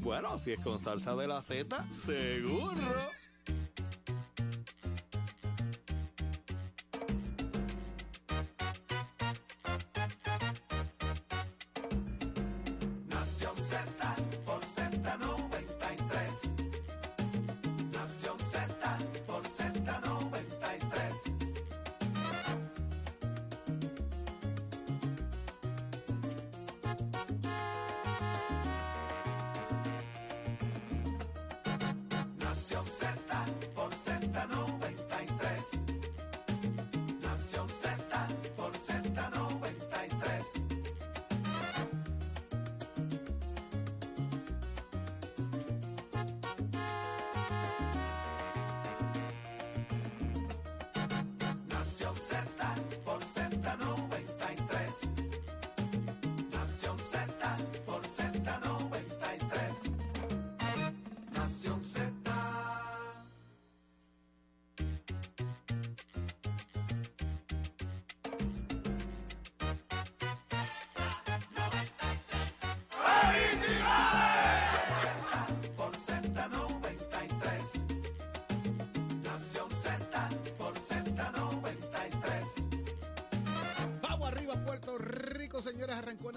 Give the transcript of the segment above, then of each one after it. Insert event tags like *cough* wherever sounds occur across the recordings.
Bueno, si es con salsa de la Z, seguro.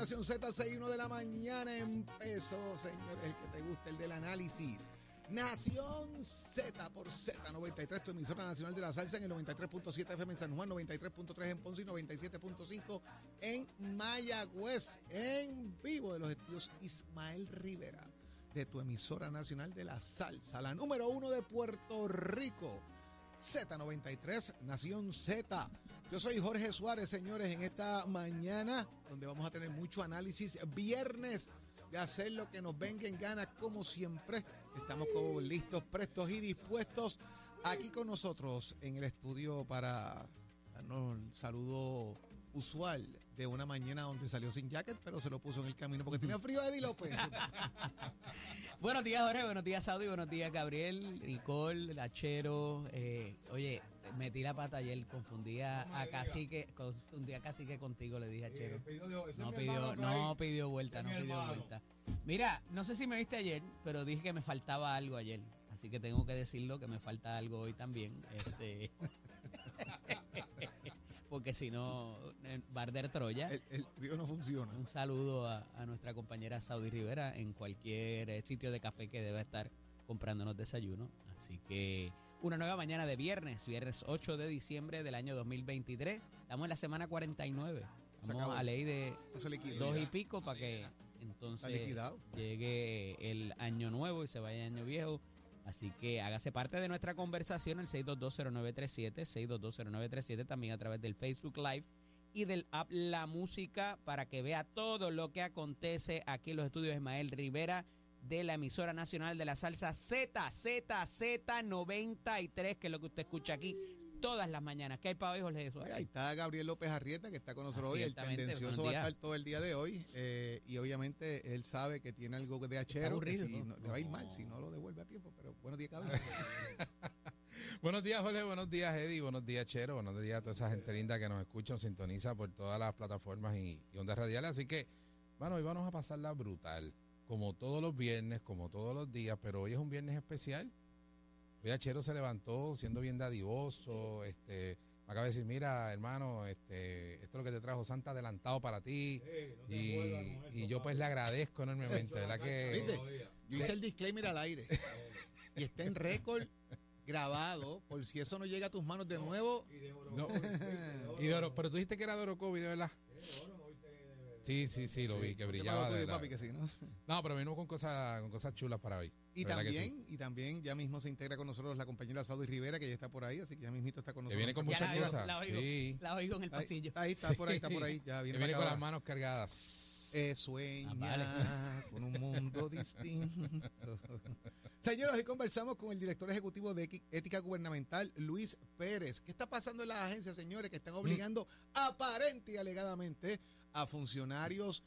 Nación Z, 6-1 de la mañana. Empezó, señores, el que te gusta, el del análisis. Nación Z por Z93, tu emisora nacional de la salsa en el 93.7 FM en San Juan, 93.3 en Ponce y 97.5 en Mayagüez. En vivo de los estudios Ismael Rivera, de tu emisora nacional de la salsa, la número uno de Puerto Rico. Z93, Nación Z. Yo soy Jorge Suárez, señores, en esta mañana donde vamos a tener mucho análisis. Viernes de hacer lo que nos venga en gana, como siempre. Estamos como listos, prestos y dispuestos aquí con nosotros en el estudio para darnos el saludo usual de una mañana donde salió sin jacket, pero se lo puso en el camino porque tenía frío Eddie López. *laughs* Buenos días, Jorge. Buenos días, Saudi. Buenos días, Gabriel, Nicole, Lachero. Eh, oye, metí la pata ayer. Confundía a Cacique, confundía a Cacique contigo, le dije a Chero. No pidió, no pidió vuelta, no pidió vuelta. Mira, no sé si me viste ayer, pero dije que me faltaba algo ayer. Así que tengo que decirlo que me falta algo hoy también. Este. *laughs* *laughs* Porque si no, eh, Barder Troya. el, el frío no funciona. Un saludo a, a nuestra compañera Saudi Rivera en cualquier eh, sitio de café que deba estar comprándonos desayuno. Así que una nueva mañana de viernes, viernes 8 de diciembre del año 2023. Estamos en la semana 49. Se acabó. Estamos a ley de dos y pico para que entonces llegue el año nuevo y se vaya el año viejo. Así que hágase parte de nuestra conversación el 6220937, 6220937 también a través del Facebook Live y del app La Música para que vea todo lo que acontece aquí en los estudios de Ismael Rivera de la emisora nacional de la salsa Z, Z, Z93, que es lo que usted escucha aquí todas las mañanas. ¿Qué hay para hoy, Jorge? Ahí está Gabriel López Arrieta, que está con nosotros hoy. El tendencioso va a estar todo el día de hoy. eh, y obviamente él sabe que tiene algo de achero. Que si ¿no? no- le va a ir mal si no lo devuelve a tiempo. Pero buenos días, Gabriel. *laughs* Buenos días, Jorge. Buenos días, Eddie. Buenos días, Chero. Buenos días a toda esa gente linda que nos escucha, nos sintoniza por todas las plataformas y, y ondas radiales. Así que, bueno, hoy vamos a pasarla brutal. Como todos los viernes, como todos los días, pero hoy es un viernes especial. Hoy Achero se levantó siendo bien dadivoso. Este, me acaba de decir, mira, hermano, este, esto es lo que te trajo Santa adelantado para ti. y, y yo pues le agradezco enormemente, ¿verdad que? ¿Viste? Yo hice el disclaimer al aire. y está en récord grabado. Por si eso no llega a tus manos de nuevo. No. *laughs* *laughs* Y de oro, pero tú dijiste que era de Orocovi, de verdad. Sí, sí, sí, lo vi, que brillaba. de papi, que sí, ¿no? No, pero venimos con cosas, con cosas chulas para hoy. Y también, y también ya mismo se integra con nosotros la compañera Saudi Rivera, que ya está por ahí, así que ya mismito está con Que nosotros. viene con muchas la oigo, cosas. la oigo, Sí. la oigo en el pasillo. ahí, está por ahí, está por ahí. Ya Que viene con las manos cargadas. Eh, sueña Ah, con un mundo *laughs* distinto. Señores, hoy conversamos con el director ejecutivo de Ética Gubernamental, Luis Pérez. ¿Qué está pasando en las agencias, señores, que están obligando aparente y alegadamente a funcionarios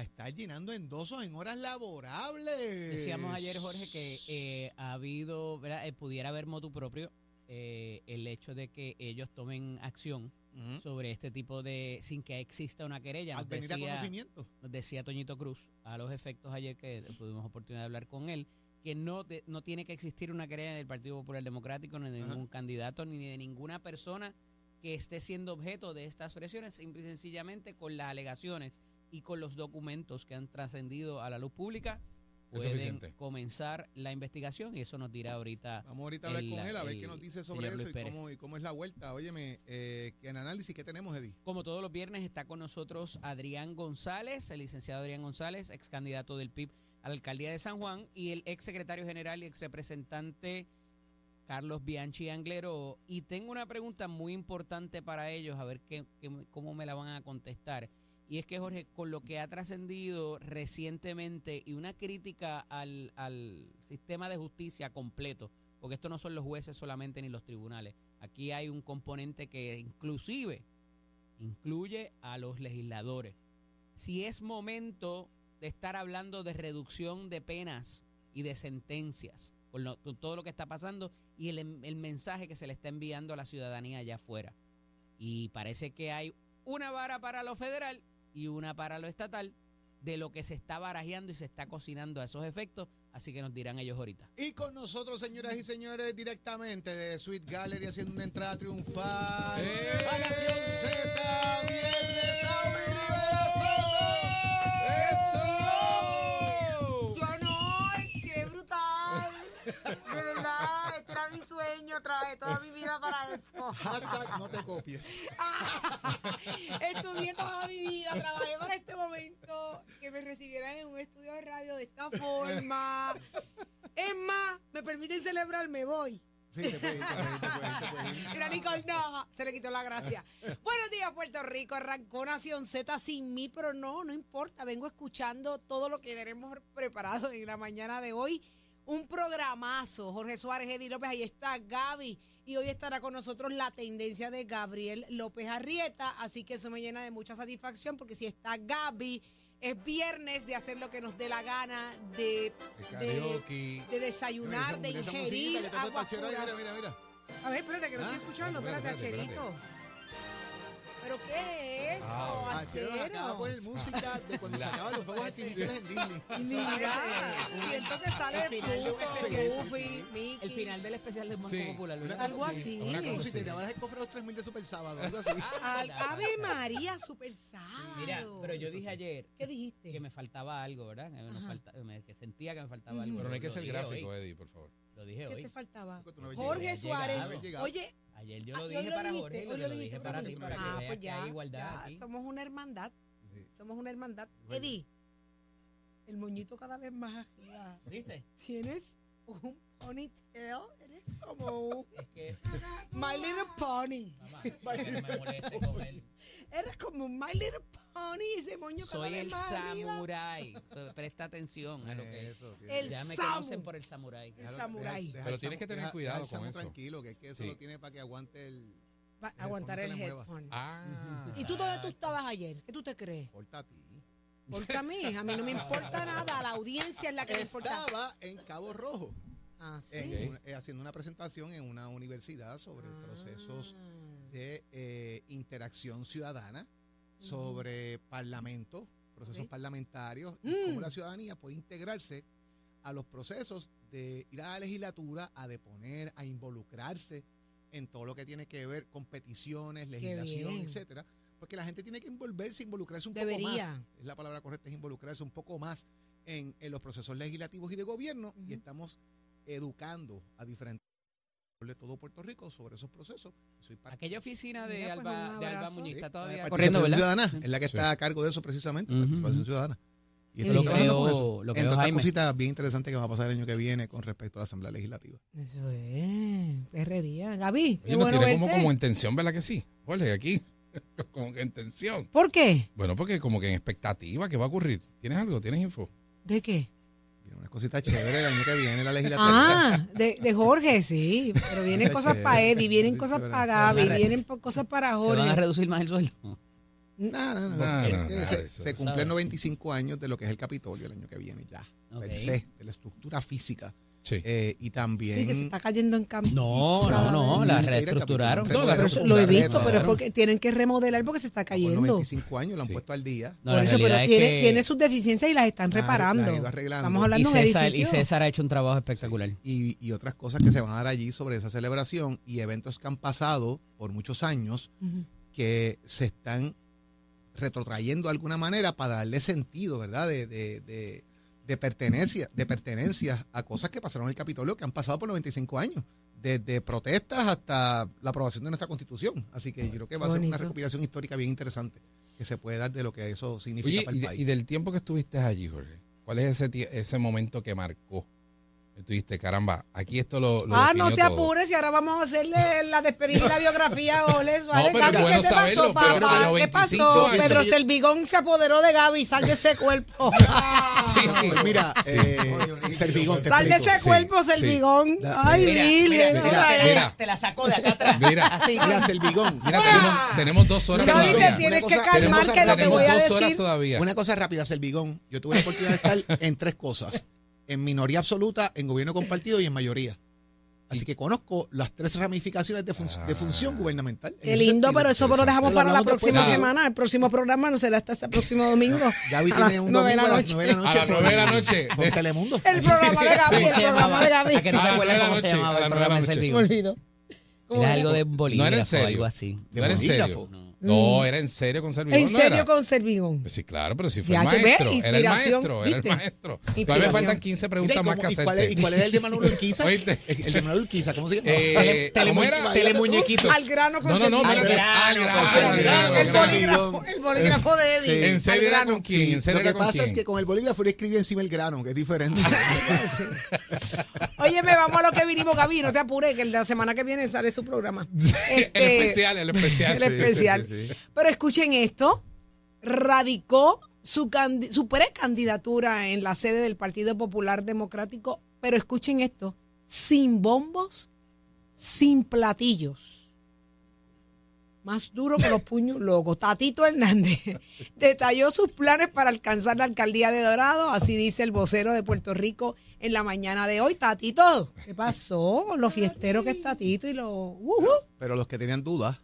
a estar llenando endosos en horas laborables? Decíamos ayer, Jorge, que eh, ha habido, ¿verdad? Eh, pudiera haber motu propio eh, el hecho de que ellos tomen acción sobre este tipo de, sin que exista una querella. Nos Advenir a decía, conocimiento. nos decía Toñito Cruz a los efectos ayer que tuvimos oportunidad de hablar con él, que no, de- no tiene que existir una querella del Partido Popular Democrático, ni de Ajá. ningún candidato, ni de ninguna persona que esté siendo objeto de estas presiones, simple y sencillamente con las alegaciones y con los documentos que han trascendido a la luz pública, pueden comenzar la investigación y eso nos dirá ahorita Vamos ahorita a hablar el- con él, a ver qué nos dice sobre eso y cómo, y cómo es la vuelta. Óyeme, eh, en análisis, ¿qué tenemos, Eddie? Como todos los viernes está con nosotros Adrián González, el licenciado Adrián González, ex candidato del PIB a la alcaldía de San Juan, y el ex secretario general y ex representante Carlos Bianchi Anglero. Y tengo una pregunta muy importante para ellos, a ver qué, qué- cómo me la van a contestar. Y es que, Jorge, con lo que ha trascendido recientemente y una crítica al, al sistema de justicia completo, porque esto no son los jueces solamente ni los tribunales. Aquí hay un componente que inclusive incluye a los legisladores. Si es momento de estar hablando de reducción de penas y de sentencias, con, todo lo que está pasando y el, el mensaje que se le está enviando a la ciudadanía allá afuera. Y parece que hay una vara para lo federal y una para lo estatal de lo que se está barajeando y se está cocinando a esos efectos, así que nos dirán ellos ahorita. Y con nosotros, señoras y señores, directamente de Sweet Gallery, haciendo una entrada triunfal ¡Eh! a no, qué brutal. *laughs* De verdad, este era mi sueño, trabajé toda mi vida para *laughs* esto. Hashtag no te copies. *laughs* Estudié toda mi vida, trabajé para este momento, que me recibieran en un estudio de radio de esta forma. Es más, me permiten celebrar, me voy. Sí, te puedes ir, te puedes ir, te puedes ir, te puedes ir. Mira, Nicole, no, se le quitó la gracia. *laughs* Buenos días, Puerto Rico. Arrancó Nación Z sin mí, pero no, no importa. Vengo escuchando todo lo que tenemos preparado en la mañana de hoy. Un programazo. Jorge Suárez, Eddie López, ahí está Gaby. Y hoy estará con nosotros la tendencia de Gabriel López Arrieta. Así que eso me llena de mucha satisfacción porque si está Gaby, es viernes de hacer lo que nos dé la gana, de, De de desayunar, Mira de esa- ingerir. Mira, mira, mira. A ver, espérate, que no Ah, estoy escuchando. espérate, Espérate, espérate, Acherito. ¿Pero qué es eso, Ah, acaba de poner música de cuando se acaban los fuegos *laughs* artificiales en Disney. *laughs* Mira, siento que sale El sí, Goofy. Mickey. El final del especial de Sí. Popular. Una ¿verdad? cosa Algo así. Una cosa así, te grabas el cofre de los 3000 de Super Sábado, algo así. *laughs* Al- Ave María, super sábado. Mira, pero yo dije ayer ¿Qué dijiste? que me faltaba algo, ¿verdad? Que, sentía que me faltaba algo. Pero no hay que ser gráfico, Eddie, por favor. Lo dije ¿Qué hoy. te faltaba? No Jorge. Suárez. Llegado. Oye, Ayer yo ah, lo dije para dijiste, Jorge y lo, hoy lo dijiste dije para ti, para que Ah, veas pues que ya, hay igualdad ya, aquí. somos una hermandad. Sí. Somos una hermandad. Bueno. Eddie, el moñito cada vez más arriba. ¿Viste? Tienes un ponytail. Eres como *laughs* un Es que, My Little Pony. mamá, que no me moleste con él. *laughs* Eres como un My Little Pony. Ese moño cada Soy vez el más arriba. samurái. So, Presta atención a lo que Eso, que- El Ya me Samu. conocen por el samurái. El samurái. deja Pero el tienes que tener deja- cuidado deja el con samu eso. tranquilo, que es que eso Sí. lo tiene para que aguante el... Va El a aguantar el no se le mueva. headphone. Ah. ¿Y tú dónde tú estabas ayer? ¿Qué tú te crees? Importa a ti. Porque a mí, a mí no me importa *laughs* nada. A la audiencia es la que le importa. Estaba en Cabo Rojo Ah, sí. en Ok. una- eh, haciendo una presentación en una universidad sobre procesos Ah. de eh, interacción ciudadana, sobre parlamento, procesos parlamentarios y Mm. cómo la ciudadanía puede integrarse a los procesos de ir a la legislatura a deponer, a involucrarse en todo lo que tiene que ver con peticiones, legislación, etcétera. Porque la gente tiene que envolverse, involucrarse un poco más. Es la palabra correcta, es involucrarse un poco más en, en los procesos legislativos y de gobierno. Y estamos educando a diferentes de todo Puerto Rico sobre esos procesos. Soy parte Aquella oficina de Mira, pues, Alba, un de Alba abrazo. Muñiz está de todavía participación corriendo, ¿verdad? ciudadana, es la que Sí. está a cargo de eso precisamente, participación ciudadana. Y Lo con veo- eso. lo que Entre veo, otras cositas bien interesantes que va a pasar el año que viene con respecto a la Asamblea Legislativa. Eso es. Perrería. Gaby, nos bueno tiene como, como en tensión, ¿verdad que sí? Jorge, aquí. *laughs* como que en tensión. ¿Por qué? Bueno, porque como que en expectativa, ¿qué va a ocurrir? ¿Tienes algo? ¿Tienes info? ¿De qué? Cositas chéveres el año que viene la legislatura. Ah, de, de Jorge, sí. Pero vienen Qué cosas para Eddie, vienen sí, cosas para Gaby, vienen cosas para ¿Se van a Jorge. reducir más el sueldo? No, no, no. Se, de eso. se cumplen 95 años de lo que es el Capitolio el año que viene ya. Ok. Per se, de la estructura física Sí. eh, y también... Sí, que se está cayendo en cambio. No, no, no, la reestructuraron. No, la reestructuraron. lo he visto, pero es porque tienen que remodelar porque se está Por cayendo. 95 años lo han Sí. puesto al día. No, Por eso, pero es tiene, que- tiene sus deficiencias y las están reparando. las y hablando de un César, y. César ha hecho un trabajo espectacular. y, y otras cosas que se van a dar allí sobre esa celebración y eventos que han pasado por muchos años que se están retrotrayendo de alguna manera para darle sentido, ¿verdad? De, de, de, de pertenencia, de pertenencia a cosas que pasaron en el Capitolio que han pasado por 95 años, desde protestas hasta la aprobación de nuestra Constitución. Así que yo creo que va a ser una recopilación histórica bien interesante que se puede dar de lo que eso significa Oye, para y, el de- país. y del tiempo que estuviste allí, Jorge, ¿cuál es ese, ese momento que marcó? Que tú dijiste, caramba, aquí esto lo, lo Ah, no te todo. apures y ahora vamos a hacerle la despedida y la biografía a Ole *laughs* Suárez. pero Gaby, es bueno ¿qué te saberlo, pasó, pero papá? ¿Qué 25 pasó? años. Pedro Servigón se apoderó de Gaby, sal de ese cuerpo. *laughs* Pues mira, eh, Servigón, te sal de ese cuerpo, Servigón. Da- Ay, mira. Te la sacó de acá atrás. Mira. Así. Mira, Servigón. Mira, tenemos, tenemos dos horas Gaby, te tienes que calmar que lo que voy a decir. todavía. Una cosa rápida, Servigón. Yo tuve la oportunidad de estar en tres cosas. En minoría absoluta, en gobierno compartido y en mayoría. Así que conozco las tres ramificaciones de, fun- de función gubernamental. en Qué lindo, sentido. pero eso lo dejamos para la después. próxima semana. El próximo programa no será hasta este próximo domingo. *laughs* Gaby a tiene un domingo la a las noche. nueve de la noche. A las nueve de la noche. Por Telemundo. El programa de Gaby, el ¿Cómo se programa de ¿A que Gaby. no cómo se llamaba a el programa la de algo de No era en bolígrafo, serio. algo así. De No era en serio. No, era en serio con Servigón. En ¿no serio era? con Servigón. Sí, claro, pero sí fue el maestro. Era el maestro, era el maestro. Todavía me faltan 15 Mira, preguntas ¿y más cómo- que ¿y cuál, es, hacerte. ¿Y cuál era el de Manuel *laughs* Urquiza? ¿Oíste? El, el de Manuel Urquiza, ¿cómo se llama? Eh, ¿Cómo era? Telemuñequitos. Al grano con No, no, no, espérate. grano, Al con grano, Servigón. al grano, El bolígrafo, el bolígrafo de Eddie. Sí. ¿En serio Al era grano. con quién? Sí, ¿En serio lo que era pasa es que con el bolígrafo le escribe encima el grano, que es diferente. *laughs* Oye, me vamos a lo que vinimos, Gaby. No te apures, que la semana que viene sale su programa. El Este, especial, el especial. el especial. Sí. Pero escuchen esto. Radicó su, su precandidatura en la sede del Partido Popular Democrático. Pero escuchen esto. Sin bombos, sin platillos. Más duro que los puños locos. Tatito Hernández *laughs* detalló sus planes para alcanzar la alcaldía de Dorado. Así dice el vocero de Puerto Rico en la mañana de hoy. Tatito, ¿qué pasó con lo fiestero que es Tatito y lo... uh, uh? Pero los que tenían dudas,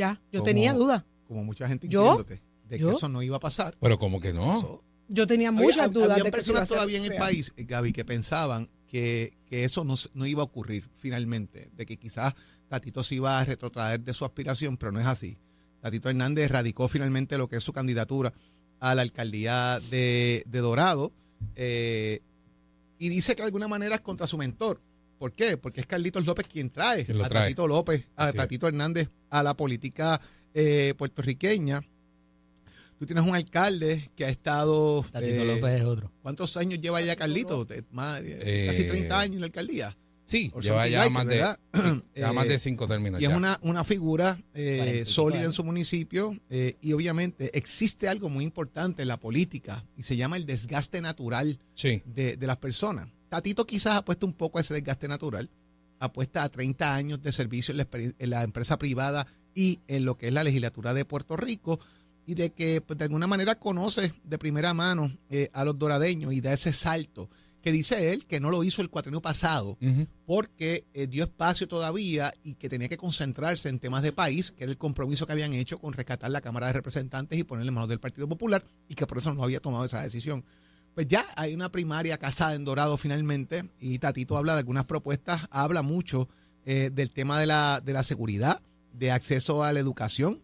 Ya, yo Como- tenía dudas. como mucha gente ¿Yo? incluyéndote, de que eso no iba a pasar. Pero como que no. Pasó. Yo tenía Había- muchas dudas habían de que se iba a personas hacer todavía en el real. país, eh, Gaby, que pensaban que, que eso no, no iba a ocurrir finalmente, de que quizás Tatito se iba a retrotraer de su aspiración, pero no es así. Tatito Hernández radicó finalmente lo que es su candidatura a la alcaldía de, de Dorado eh, y dice que de alguna manera es contra su mentor. ¿Por qué? Porque es Carlitos López quien trae Quien a trae. Tatito López, a Así es. Tatito Hernández a la política eh, puertorriqueña. Tú tienes un alcalde que ha estado... Tatito eh, López es otro. ¿Cuántos años lleva ya Carlito? Más, eh, Eh, casi 30 años en la alcaldía. Sí, lleva ya más de, ya *clears throat* *clears throat* más Eh, de cinco términos. y es una, una figura eh, sólida en su municipio eh, y obviamente existe algo muy importante en la política y se llama el desgaste natural Sí. de, de las personas. Tatito quizás apuesta un poco a ese desgaste natural, apuesta a 30 años de servicio en la, exper- en la empresa privada y en lo que es la legislatura de Puerto Rico y de que pues, de alguna manera conoce de primera mano eh, a los doradeños y da ese salto que dice él que no lo hizo el cuatrienio pasado porque eh, dio espacio todavía y que tenía que concentrarse en temas de país, que era el compromiso que habían hecho con rescatar la Cámara de Representantes y ponerle en manos del Partido Popular y que por eso no había tomado esa decisión. Pues ya hay una primaria casada en Dorado finalmente y Tatito habla de algunas propuestas, habla mucho eh, del tema de la, de la seguridad, de acceso a la educación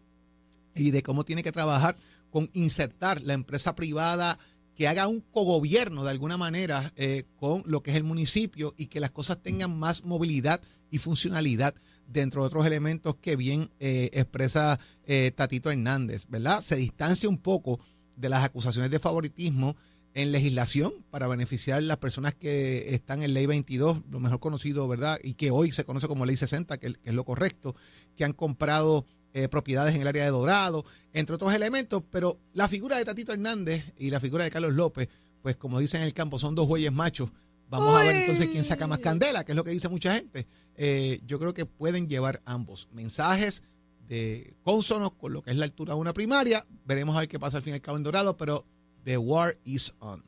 y de cómo tiene que trabajar con insertar la empresa privada que haga un cogobierno de alguna manera eh, con lo que es el municipio y que las cosas tengan más movilidad y funcionalidad dentro de otros elementos que bien eh, expresa eh, Tatito Hernández, ¿verdad? Se distancia un poco de las acusaciones de favoritismo en legislación para beneficiar a las personas que están en ley 22, lo mejor conocido, ¿verdad? Y que hoy se conoce como ley 60, que, que es lo correcto, que han comprado eh, propiedades en el área de Dorado, entre otros elementos, pero la figura de Tatito Hernández y la figura de Carlos López, pues como dicen en el campo, son dos bueyes machos. Vamos a ver entonces quién saca más candela, que es lo que dice mucha gente. Eh, yo creo que pueden llevar ambos mensajes de cónsonos con lo que es la altura de una primaria. Veremos a ver qué pasa al fin y al cabo en Dorado, pero the war is on.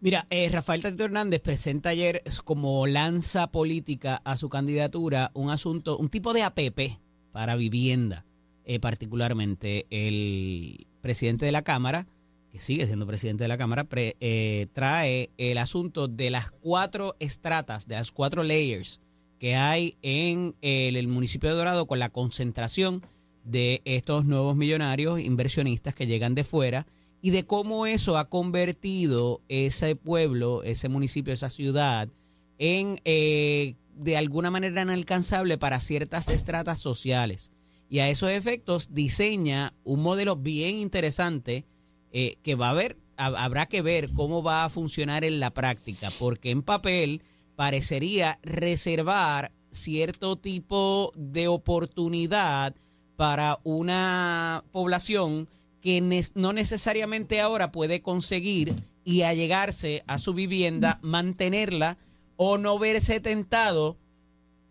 Mira, eh, Rafael Tatito Hernández presenta ayer como lanza política a su candidatura un asunto, un tipo de APP para vivienda, eh, particularmente el presidente de la Cámara, que sigue siendo presidente de la Cámara, pre- eh, trae el asunto de las cuatro estratas, de las cuatro layers que hay en el, el municipio de Dorado con la concentración de estos nuevos millonarios inversionistas que llegan de fuera y de cómo eso ha convertido ese pueblo, ese municipio, esa ciudad en eh, de alguna manera inalcanzable para ciertas estratas sociales. Y a esos efectos diseña un modelo bien interesante eh, que va a haber, hab- habrá que ver cómo va a funcionar en la práctica, porque en papel parecería reservar cierto tipo de oportunidad para una población que no necesariamente ahora puede conseguir y allegarse a su vivienda, mantenerla o no verse tentado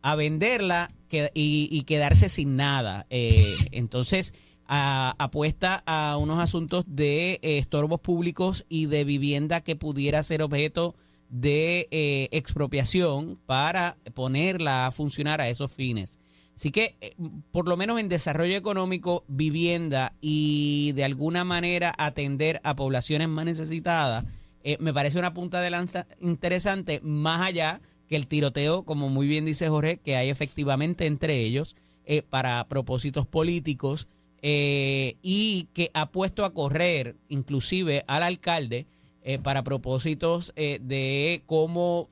a venderla y, quedarse sin nada. Eh, entonces, apuesta a unos asuntos de eh, estorbos públicos y de vivienda que pudiera ser objeto de eh, expropiación para ponerla a funcionar a esos fines. Así que, eh, por lo menos en desarrollo económico, vivienda y de alguna manera atender a poblaciones más necesitadas, eh, me parece una punta de lanza interesante, más allá que el tiroteo, como muy bien dice Jorge, que hay efectivamente entre ellos eh, para propósitos políticos y que ha puesto a correr inclusive al alcalde para propósitos de cómo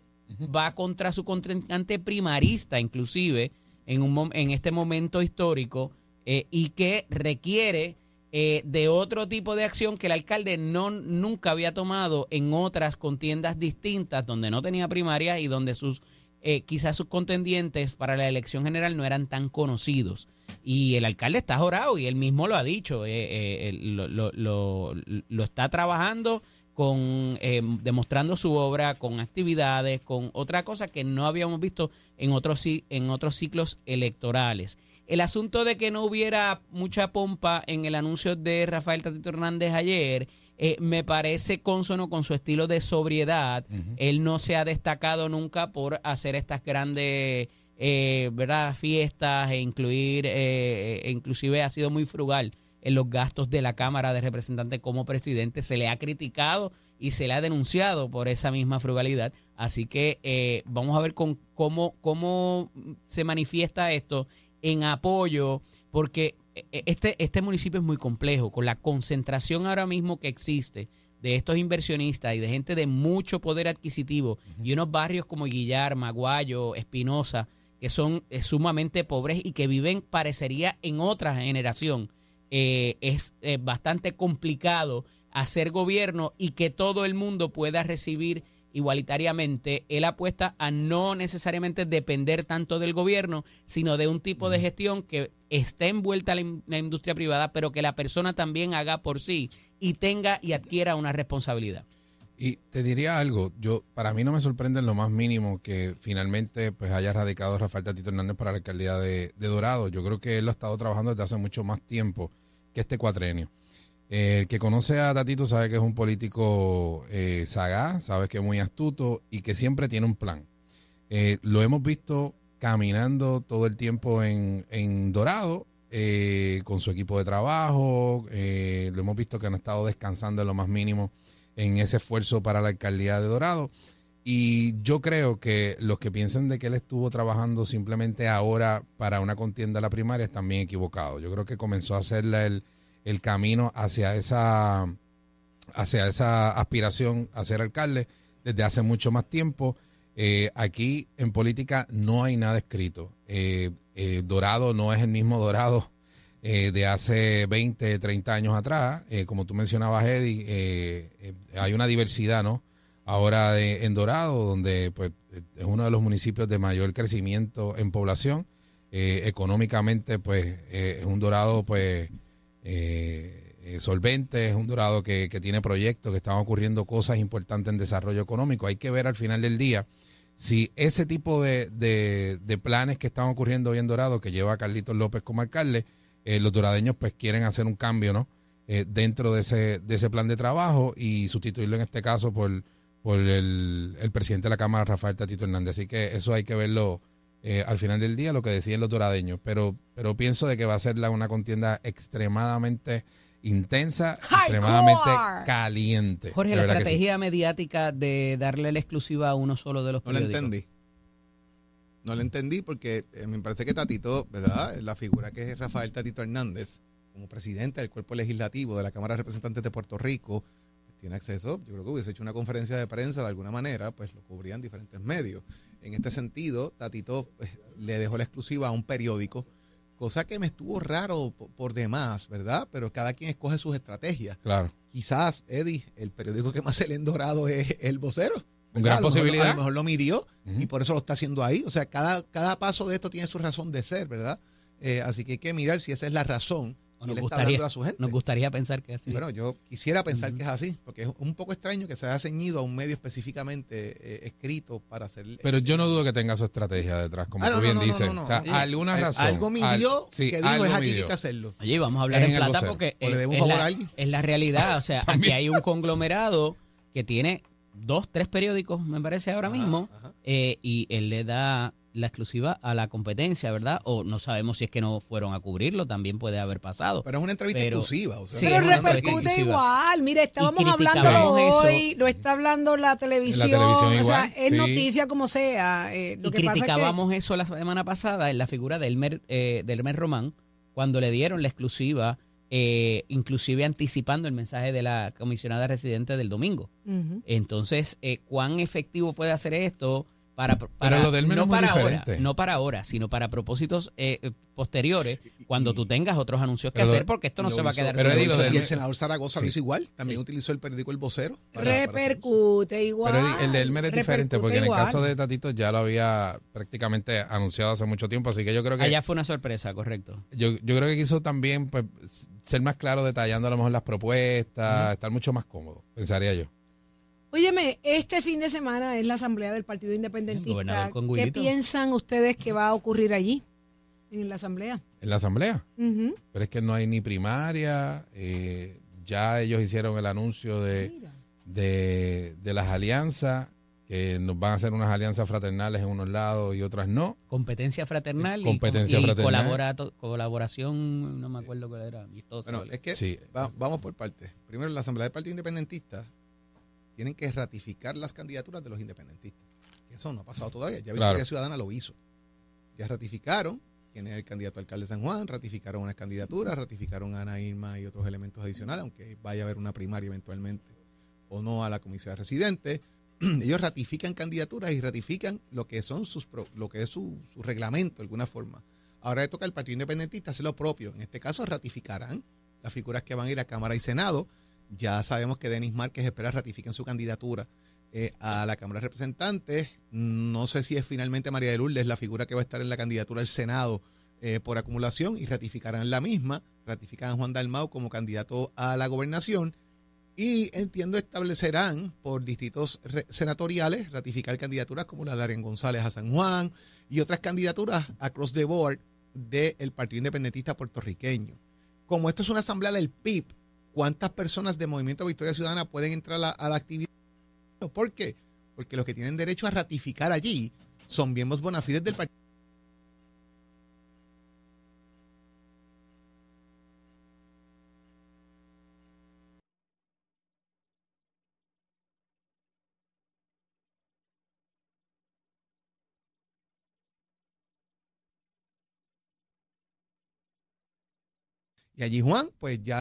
va contra su contrincante primarista, inclusive en, un, en este momento histórico, eh, y que requiere eh, de otro tipo de acción que el alcalde no nunca había tomado en otras contiendas distintas, donde no tenía primarias y donde sus eh, quizás sus contendientes para la elección general no eran tan conocidos. Y el alcalde está jorado y él mismo lo ha dicho, eh, lo- lo- lo está trabajando con eh, demostrando su obra con actividades, con otra cosa que no habíamos visto en otros en otros ciclos electorales. El asunto de que no hubiera mucha pompa en el anuncio de Rafael Tatito Hernández ayer eh, me parece consono con su estilo de sobriedad. Él no se ha destacado nunca por hacer estas grandes eh, ¿verdad? fiestas e incluir, eh, e inclusive ha sido muy frugal en los gastos de la Cámara de Representantes como presidente. Se le ha criticado y se le ha denunciado por esa misma frugalidad. Así que eh, vamos a ver con cómo, cómo se manifiesta esto en apoyo, porque eh, este, este municipio es muy complejo, con la concentración ahora mismo que existe de estos inversionistas y de gente de mucho poder adquisitivo y unos barrios como Guillar, Maguayo, Espinosa, que son eh, sumamente pobres y que viven, parecería, en otra generación. Eh, es eh, bastante complicado hacer gobierno y que todo el mundo pueda recibir igualitariamente. Él apuesta a no necesariamente depender tanto del gobierno, sino de un tipo de gestión que esté envuelta en la in- la industria privada, pero que la persona también haga por sí y tenga y adquiera una responsabilidad. Y te diría algo, yo para mí no me sorprende en lo más mínimo que finalmente pues haya radicado Rafael Tatito Hernández para la alcaldía de, de Dorado. Yo creo que él lo ha estado trabajando desde hace mucho más tiempo que este cuatrenio. El que conoce a Tatito sabe que es un político eh, sagaz, sabe que es muy astuto y que siempre tiene un plan. Eh, lo hemos visto caminando todo el tiempo en, en Dorado eh, con su equipo de trabajo, eh, lo hemos visto que han estado descansando en lo más mínimo en ese esfuerzo para la alcaldía de Dorado. Y yo creo que los que piensan de que él estuvo trabajando simplemente ahora para una contienda a la primaria están bien equivocados. Yo creo que comenzó a hacerle el, el camino hacia esa, hacia esa aspiración a ser alcalde desde hace mucho más tiempo. Eh, aquí en política no hay nada escrito. Eh, eh, Dorado no es el mismo Dorado de hace 20, 30 años atrás. Como tú mencionabas, Eddie, hay una diversidad, ¿no? Ahora de, en Dorado, donde pues, es uno de los municipios de mayor crecimiento en población. Eh, económicamente, pues, eh, es un Dorado, pues, eh, solvente, es un Dorado que, que tiene proyectos, que están ocurriendo cosas importantes en desarrollo económico. Hay que ver al final del día si ese tipo de, de- planes que están ocurriendo hoy en Dorado, que lleva a Carlitos López como alcalde, los doradeños pues quieren hacer un cambio, ¿no? Dentro de ese, de ese plan de trabajo y sustituirlo en este caso por, por el, el presidente de la Cámara, Rafael Tatito Hernández. Así que eso hay que verlo eh, al final del día, lo que decían los doradeños. Pero, pero pienso de que va a ser la- una contienda extremadamente intensa, Hardcore. extremadamente caliente. Jorge, la que sí. estrategia mediática de darle la exclusiva a uno solo de los No la periódicos. entendí. No la entendí porque eh, me parece que Tatito, ¿verdad? La figura que es Rafael Tatito Hernández, como presidente del cuerpo legislativo de la Cámara de Representantes de Puerto Rico, tiene acceso, yo creo que hubiese hecho una conferencia de prensa de alguna manera, pues lo cubrían diferentes medios. En este sentido, Tatito pues, le dejó la exclusiva a un periódico, cosa que me estuvo raro po- por demás, ¿verdad? Pero cada quien escoge sus estrategias. Claro. Quizás, Eddie, el periódico que más se le endorado es El Vocero. ¿verdad? gran A lo mejor- posibilidad. A lo mejor lo midió y por eso lo está haciendo ahí. O sea, cada, cada paso de esto tiene su razón de ser, ¿verdad? Eh, así que hay que mirar si esa es la razón. Nos él gustaría, hablando a su gente. nos gustaría pensar que así. Bueno, yo quisiera pensar que es así, porque es un poco extraño que se haya ceñido a un medio específicamente eh, escrito para hacer. Pero yo no dudo que tenga su estrategia detrás, como Ah, tú no, bien no, no, dices. no, no. O sea, Sí. alguna Al- razón. Algo al- midió sí, que dijo, algo es aquí que hay que hacerlo. Oye, vamos a hablar Es en en el plata vocero. porque O le es, es favor la, a alguien. es la realidad. O sea, *laughs* aquí hay un conglomerado que tiene dos, tres periódicos, me parece ahora Ajá, mismo, ajá. eh, y él le da la exclusiva a la competencia, ¿verdad? O no sabemos si es que no fueron a cubrirlo, también puede haber pasado. Pero es una entrevista Pero- exclusiva. O sea, Sí, Pero repercute igual. Mira, estábamos criticábamos hablándolo eso. hoy, lo está hablando la televisión. televisión o sea, es sí. noticia como sea. eh, lo y que pasa es que criticábamos eso la semana pasada en la figura de Elmer, eh, de Elmer Román, cuando le dieron la exclusiva, eh, inclusive anticipando el mensaje de la comisionada residente del domingo. Entonces, eh, ¿cuán efectivo puede hacer esto para, para lo de Elmer no para ahora, no para ahora, sino para propósitos eh, eh, posteriores, cuando tú tengas otros anuncios que Pero lo- hacer, porque esto no Lo se va a quedar Pero, lo y del- el senador Zaragoza lo hizo igual. También Sí. utilizó el periódico El Vocero. para- para. Repercute igual. Pero el de Elmer es diferente, porque en el caso de Tatito ya lo había prácticamente anunciado hace mucho tiempo, así que yo creo que Allá fue una sorpresa, correcto. yo, yo creo que quiso también pues, ser más claro detallando a lo mejor las propuestas, estar mucho más cómodo, pensaría yo. Óyeme, este fin de semana es la asamblea del Partido El Independentista. ¿Qué piensan ustedes que va a ocurrir allí, en la asamblea? En la asamblea, Ujú. pero es que no hay ni primaria, eh, ya ellos hicieron el anuncio de, de, de las alianzas, que nos van a hacer unas alianzas fraternales en unos lados y otras no. Competencia fraternal y- Competencia y, fraternal. colaborato- colaboración, no me acuerdo cuál era, Bueno, es que Sí. va- vamos por partes. Primero, la Asamblea del Partido Independentista tienen que ratificar las candidaturas de los independentistas. Eso no ha pasado todavía. Ya Victoria Claro. Ciudadana lo hizo. Ya ratificaron quién es el candidato a alcalde de San Juan, ratificaron unas candidaturas, ratificaron a Ana Irma y otros elementos adicionales, aunque vaya a haber una primaria eventualmente o no a la comisión de residentes. *clears throat* Ellos ratifican candidaturas y ratifican lo que son sus pro- lo que es su, su reglamento de alguna forma. Ahora le toca al Partido Independentista hacer lo propio. En este caso ratificarán las figuras que van a ir a Cámara y Senado. Ya sabemos que Denis Márquez espera ratifiquen su candidatura eh, a la Cámara de Representantes. No sé si es finalmente María de Lourdes la figura que va a estar en la candidatura al Senado eh, por acumulación y ratificarán la misma. Ratifican a Juan Dalmau como candidato a la gobernación. Y entiendo establecerán por distritos senatoriales ratificar candidaturas como la de Arián González a San Juan y otras candidaturas across the board del Partido Independentista puertorriqueño. Como esto es una asamblea del PIB, ¿cuántas personas de Movimiento Victoria Ciudadana pueden entrar a la, actividad? ¿Por qué? Porque los que tienen derecho a ratificar allí son miembros bona fides del partido. Y allí Juan, pues ya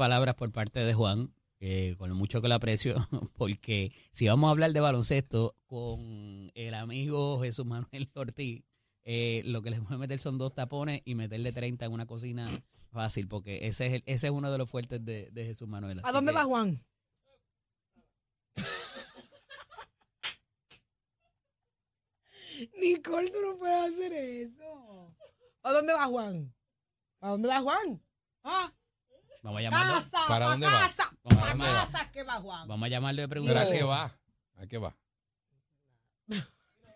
palabras por parte de Juan, eh, con lo mucho que lo aprecio, *laughs* porque si vamos a hablar de baloncesto con el amigo Jesús Manuel *laughs* Ortiz, eh, lo que les voy a meter son dos tapones y meterle 30 en una cocina fácil, porque ese es, el- ese es uno de los fuertes de, de Jesús Manuel. ¿A dónde que- va Juan? *laughs* Nicole, tú no puedes hacer eso. ¿A dónde va Juan? ¿A dónde va Juan? ¿Ah? Vamos a llamarlo. Casa, ¿Para pa' dónde va? casa, ¿Para pa' dónde va? casa que va Juan. Vamos a llamarlo y Pero preguntar. ¿a qué va? ¿A qué va?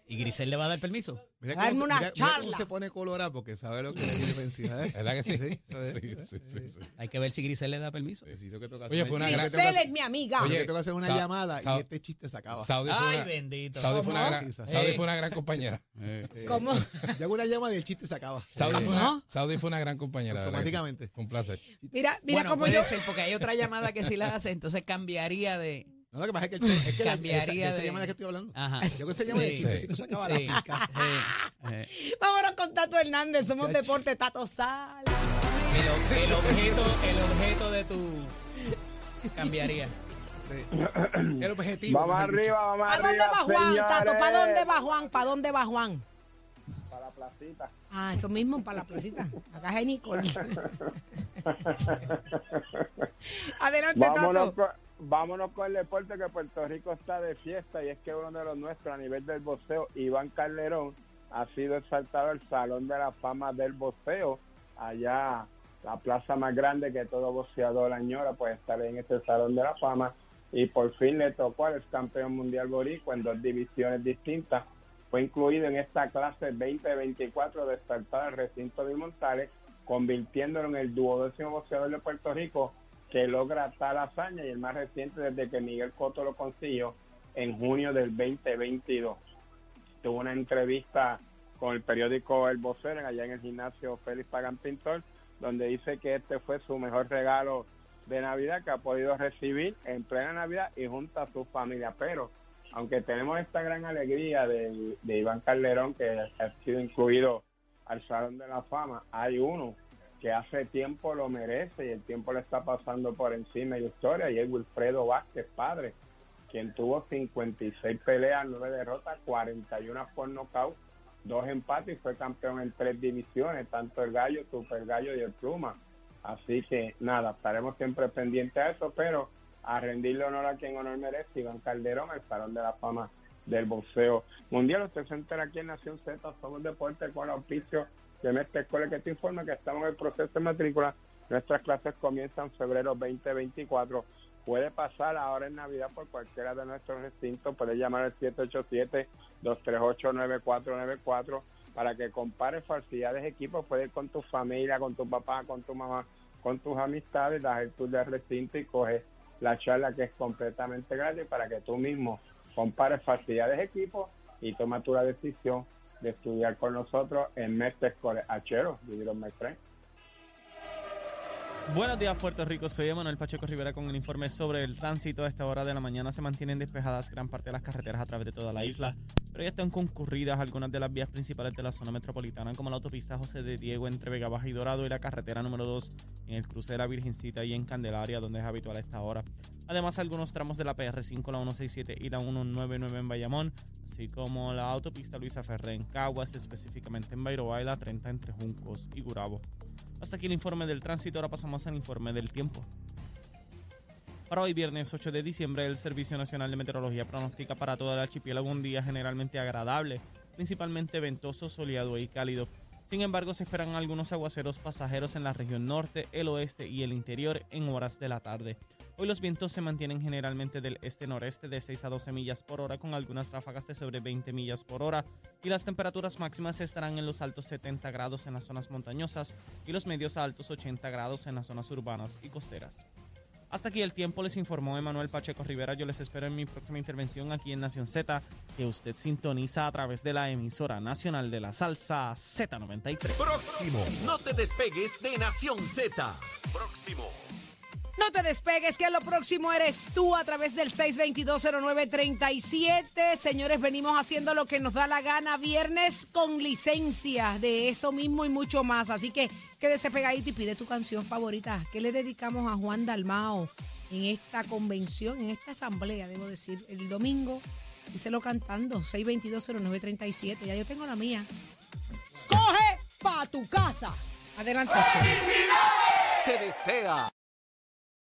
¿Y Grisel le va a dar permiso? Mira Darme cómo, una mira- mira cómo charla. se pone colorado porque sabe lo que le viene encima. ¿eh? ¿Verdad que sí? Sí, ¿sabes? Sí, sí, sí, sí. Hay que ver si Grisel le da permiso. Sí, lo que toca Oye, hacer- fue una que gran- hacer- es mi amiga. que Oye, toca hacer una Sa- llamada Sa- y este chiste se acaba. Saudi fue Ay, una, bendito. Saudi fue una ¿Cómo? gran, Sí, Saudi sí. fue una gran compañera. Eh, *laughs* ¿Cómo? *laughs* Yo hago una llamada y el chiste se acaba. Saudi, fue una, Saudi fue una gran compañera. ¿verdad que sí? Automáticamente. Fue un placer. Mira, mira bueno, cómo puede yo. ser, porque hay otra llamada que si la hace, entonces cambiaría de... No, lo que pasa es que, el- es que la, esa, esa de- llamada que estoy hablando. Ajá. Yo con esa llamada Sí. el chistecito se acaba la Sí. pica. Eh. Vámonos con Tato Hernández. Somos Chacho. Deporte Tato Sal. El, objeto, el objeto de tu cambiaría. Sí. El objetivo. Vamos arriba, vamos ¿Para dónde arriba. va Juan, Tato? ¿Para dónde va Juan? ¿Para dónde va Juan? Para la placita. Ah, eso mismo, para la placita. Acá es Nicole. *laughs* Adelante, Vámonos Tato. Vámonos con el deporte que Puerto Rico está de fiesta y es que uno de los nuestros a nivel del boxeo, Iván Calderón, ha sido exaltado al Salón de la Fama del Boxeo. Allá, la plaza más grande que todo boxeador añora, pues estar en este Salón de la Fama. Y por fin le tocó al campeón mundial boricua en dos divisiones distintas. Fue incluido en esta clase 2024 de exaltar al recinto de Montales, convirtiéndolo en el duodécimo boxeador de Puerto Rico que logra tal hazaña y el más reciente desde que Miguel Cotto lo consiguió en junio del 2022. Tuvo una entrevista con el periódico El Vocero allá en el gimnasio Félix Pagan Pintor, donde dice que este fue su mejor regalo de Navidad que ha podido recibir en plena Navidad y junto a su familia. Pero aunque tenemos esta gran alegría de, de Iván Calderón que ha sido incluido al Salón de la Fama, hay uno que hace tiempo lo merece y el tiempo le está pasando por encima y historia y es Wilfredo Vázquez, padre, quien tuvo 56 peleas, 9 derrotas, 41 por nocaut, dos empates y fue campeón en tres divisiones, tanto el gallo, super gallo y el pluma. Así que nada, estaremos siempre pendientes a eso, pero a rendirle honor a quien honor merece, Iván Calderón, el Salón de la Fama del boxeo mundial. Usted se entera aquí en Nación Z, somos deporte con auspicio de Mestre Escuela que te informa que estamos en el proceso de matrícula. Nuestras clases comienzan en febrero 2024. Puede pasar ahora en Navidad por cualquiera de nuestros recintos. Puede llamar al 787-238-9494 para que compare facilidades de equipos. Puede ir con tu familia, con tu papá, con tu mamá, con tus amistades, das el tour del recinto y coges la charla que es completamente gratis para que tú mismo compares facilidades de equipo y toma tu la decisión de estudiar con nosotros en Mestre Achero, Vivieron My. Buenos días, Puerto Rico. Soy Emanuel Pacheco Rivera con el informe sobre el tránsito. A esta hora de la mañana se mantienen despejadas gran parte de las carreteras a través de toda la isla, pero ya están concurridas algunas de las vías principales de la zona metropolitana, como la autopista José de Diego entre Vega Baja y Dorado y la carretera número 2 en el cruce de la Virgencita y en Candelaria, donde es habitual a esta hora. Además, algunos tramos de la PR5, la 167 y la 199 en Bayamón, así como la autopista Luisa Ferré en Caguas, específicamente en Bayroa y la 30 entre Juncos y Gurabo. Hasta aquí el informe del tránsito, ahora pasamos al informe del tiempo. Para hoy viernes 8 de diciembre, el Servicio Nacional de Meteorología pronostica para todo el archipiélago un día generalmente agradable, principalmente ventoso, soleado y cálido. Sin embargo, se esperan algunos aguaceros pasajeros en la región norte, el oeste y el interior en horas de la tarde. Hoy los vientos se mantienen generalmente del este-noreste de 6 a 12 millas por hora con algunas ráfagas de sobre 20 millas por hora y las temperaturas máximas estarán en los altos 70 grados en las zonas montañosas y los medios a altos 80 grados en las zonas urbanas y costeras. Hasta aquí el tiempo, les informó Emanuel Pacheco Rivera. Yo les espero en mi próxima intervención aquí en Nación Z, que usted sintoniza a través de la emisora nacional de la salsa Z93. Próximo. No te despegues de Nación Z. Próximo. No te despegues, que lo próximo eres tú a través del 6220937. Señores, venimos haciendo lo que nos da la gana viernes con licencia de eso mismo y mucho más. Así que quédese pegadito y pide tu canción favorita. ¿Qué le dedicamos a Juan Dalmao en esta convención, en esta asamblea, debo decir, el domingo? Díselo cantando, 6220937. Ya yo tengo la mía. a tu casa. Adelante. Te desea